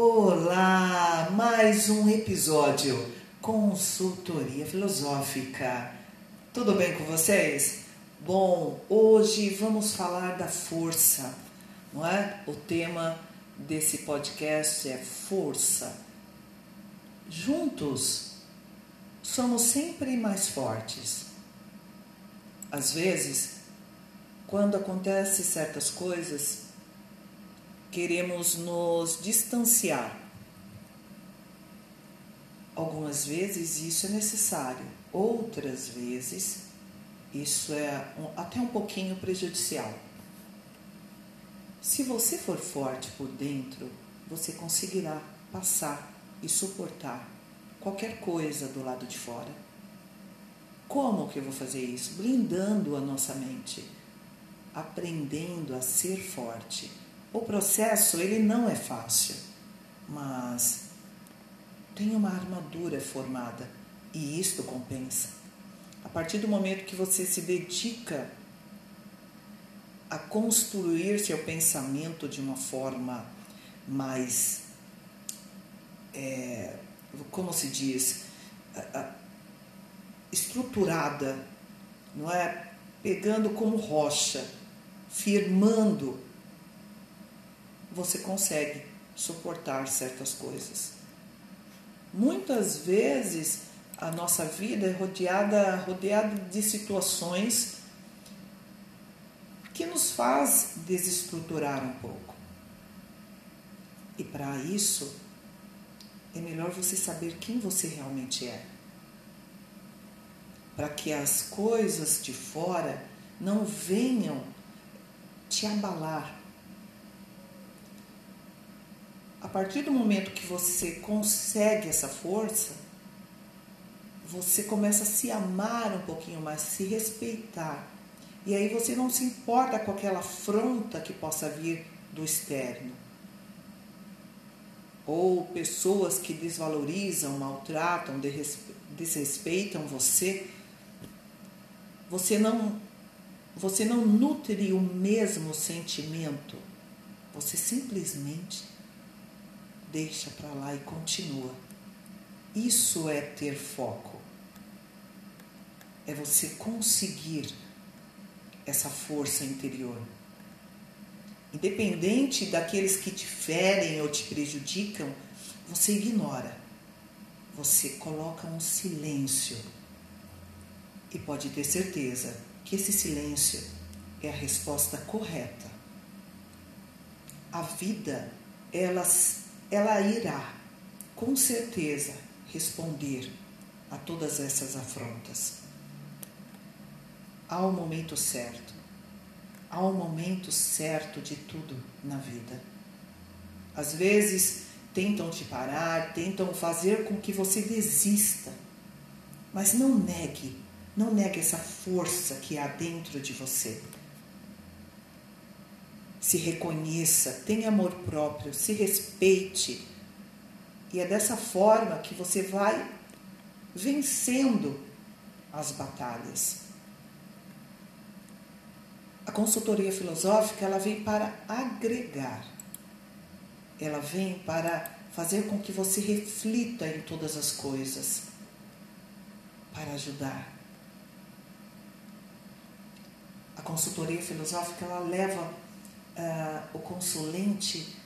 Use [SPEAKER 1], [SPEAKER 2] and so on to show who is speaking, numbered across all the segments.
[SPEAKER 1] Olá, mais um episódio Consultoria Filosófica. Tudo bem com vocês? Bom, hoje vamos falar da força, não é? O tema desse podcast é força. Juntos somos sempre mais fortes. Às vezes, quando acontecem certas coisas, queremos nos distanciar. Algumas vezes isso é necessário, outras vezes isso é até um pouquinho prejudicial. Se você for forte por dentro, você conseguirá passar e suportar qualquer coisa do lado de fora. Como que eu vou fazer isso? Blindando a nossa mente, aprendendo a ser forte o processo ele não é fácil, mas tem uma armadura formada e isto compensa. A partir do momento que você se dedica a construir seu pensamento de uma forma mais, é, como se diz, estruturada, não é? Pegando como rocha, firmando você consegue suportar certas coisas. Muitas vezes a nossa vida é rodeada, rodeada de situações que nos faz desestruturar um pouco. E para isso é melhor você saber quem você realmente é. Para que as coisas de fora não venham te abalar, a partir do momento que você consegue essa força, você começa a se amar um pouquinho mais, se respeitar. E aí você não se importa com aquela afronta que possa vir do externo. Ou pessoas que desvalorizam, maltratam, desrespeitam você. Você não você não nutre o mesmo sentimento. Você simplesmente deixa para lá e continua. Isso é ter foco. É você conseguir essa força interior. Independente daqueles que te ferem ou te prejudicam, você ignora. Você coloca um silêncio. E pode ter certeza que esse silêncio é a resposta correta. A vida, ela ela irá, com certeza, responder a todas essas afrontas. Há um momento certo, há um momento certo de tudo na vida. Às vezes tentam te parar, tentam fazer com que você desista, mas não negue, não negue essa força que há dentro de você se reconheça, tenha amor próprio, se respeite. E é dessa forma que você vai vencendo as batalhas. A consultoria filosófica ela vem para agregar. Ela vem para fazer com que você reflita em todas as coisas, para ajudar. A consultoria filosófica ela leva uh, o consulente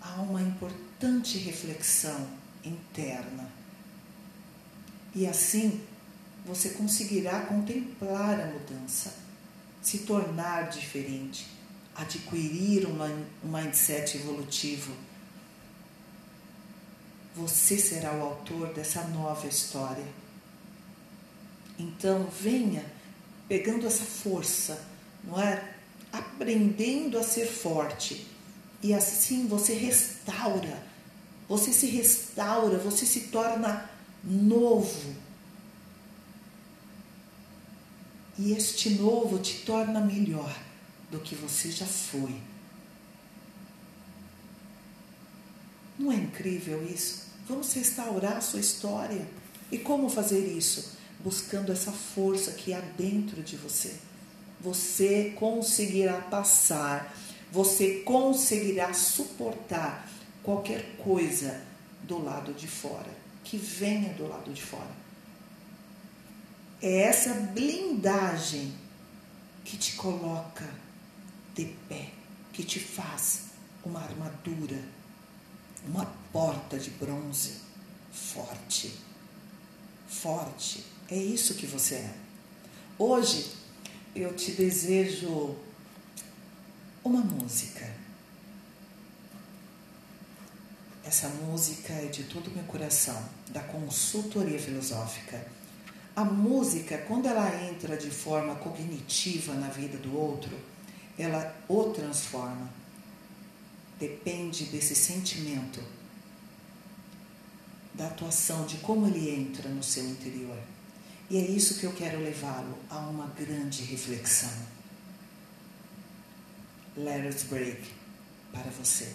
[SPEAKER 1] a uma importante reflexão interna. E assim você conseguirá contemplar a mudança, se tornar diferente, adquirir uma, um mindset evolutivo. Você será o autor dessa nova história. Então venha pegando essa força, não é? Aprendendo a ser forte. E assim você restaura, você se restaura, você se torna novo. E este novo te torna melhor do que você já foi. Não é incrível isso? Vamos restaurar a sua história. E como fazer isso? Buscando essa força que há dentro de você você conseguirá passar, você conseguirá suportar qualquer coisa do lado de fora, que venha do lado de fora. É essa blindagem que te coloca de pé, que te faz uma armadura, uma porta de bronze forte. Forte. É isso que você é. Hoje eu te desejo uma música. Essa música é de todo o meu coração, da consultoria filosófica. A música, quando ela entra de forma cognitiva na vida do outro, ela o transforma. Depende desse sentimento, da atuação, de como ele entra no seu interior. E é isso que eu quero levá-lo a uma grande reflexão. Let us break para você.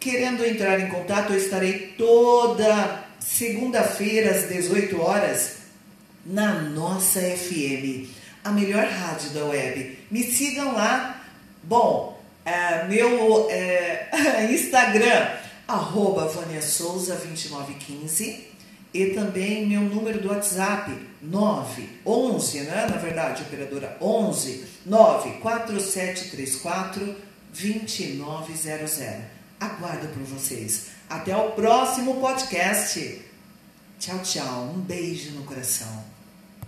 [SPEAKER 1] Querendo entrar em contato, eu estarei toda segunda-feira às 18 horas na nossa FM, a melhor rádio da web. Me sigam lá. Bom, é, meu é, Instagram, arroba Vânia Souza 2915 e também meu número do WhatsApp, 911, né? Na verdade, operadora 11 94734 2900. Aguardo por vocês. Até o próximo podcast. Tchau, tchau. Um beijo no coração.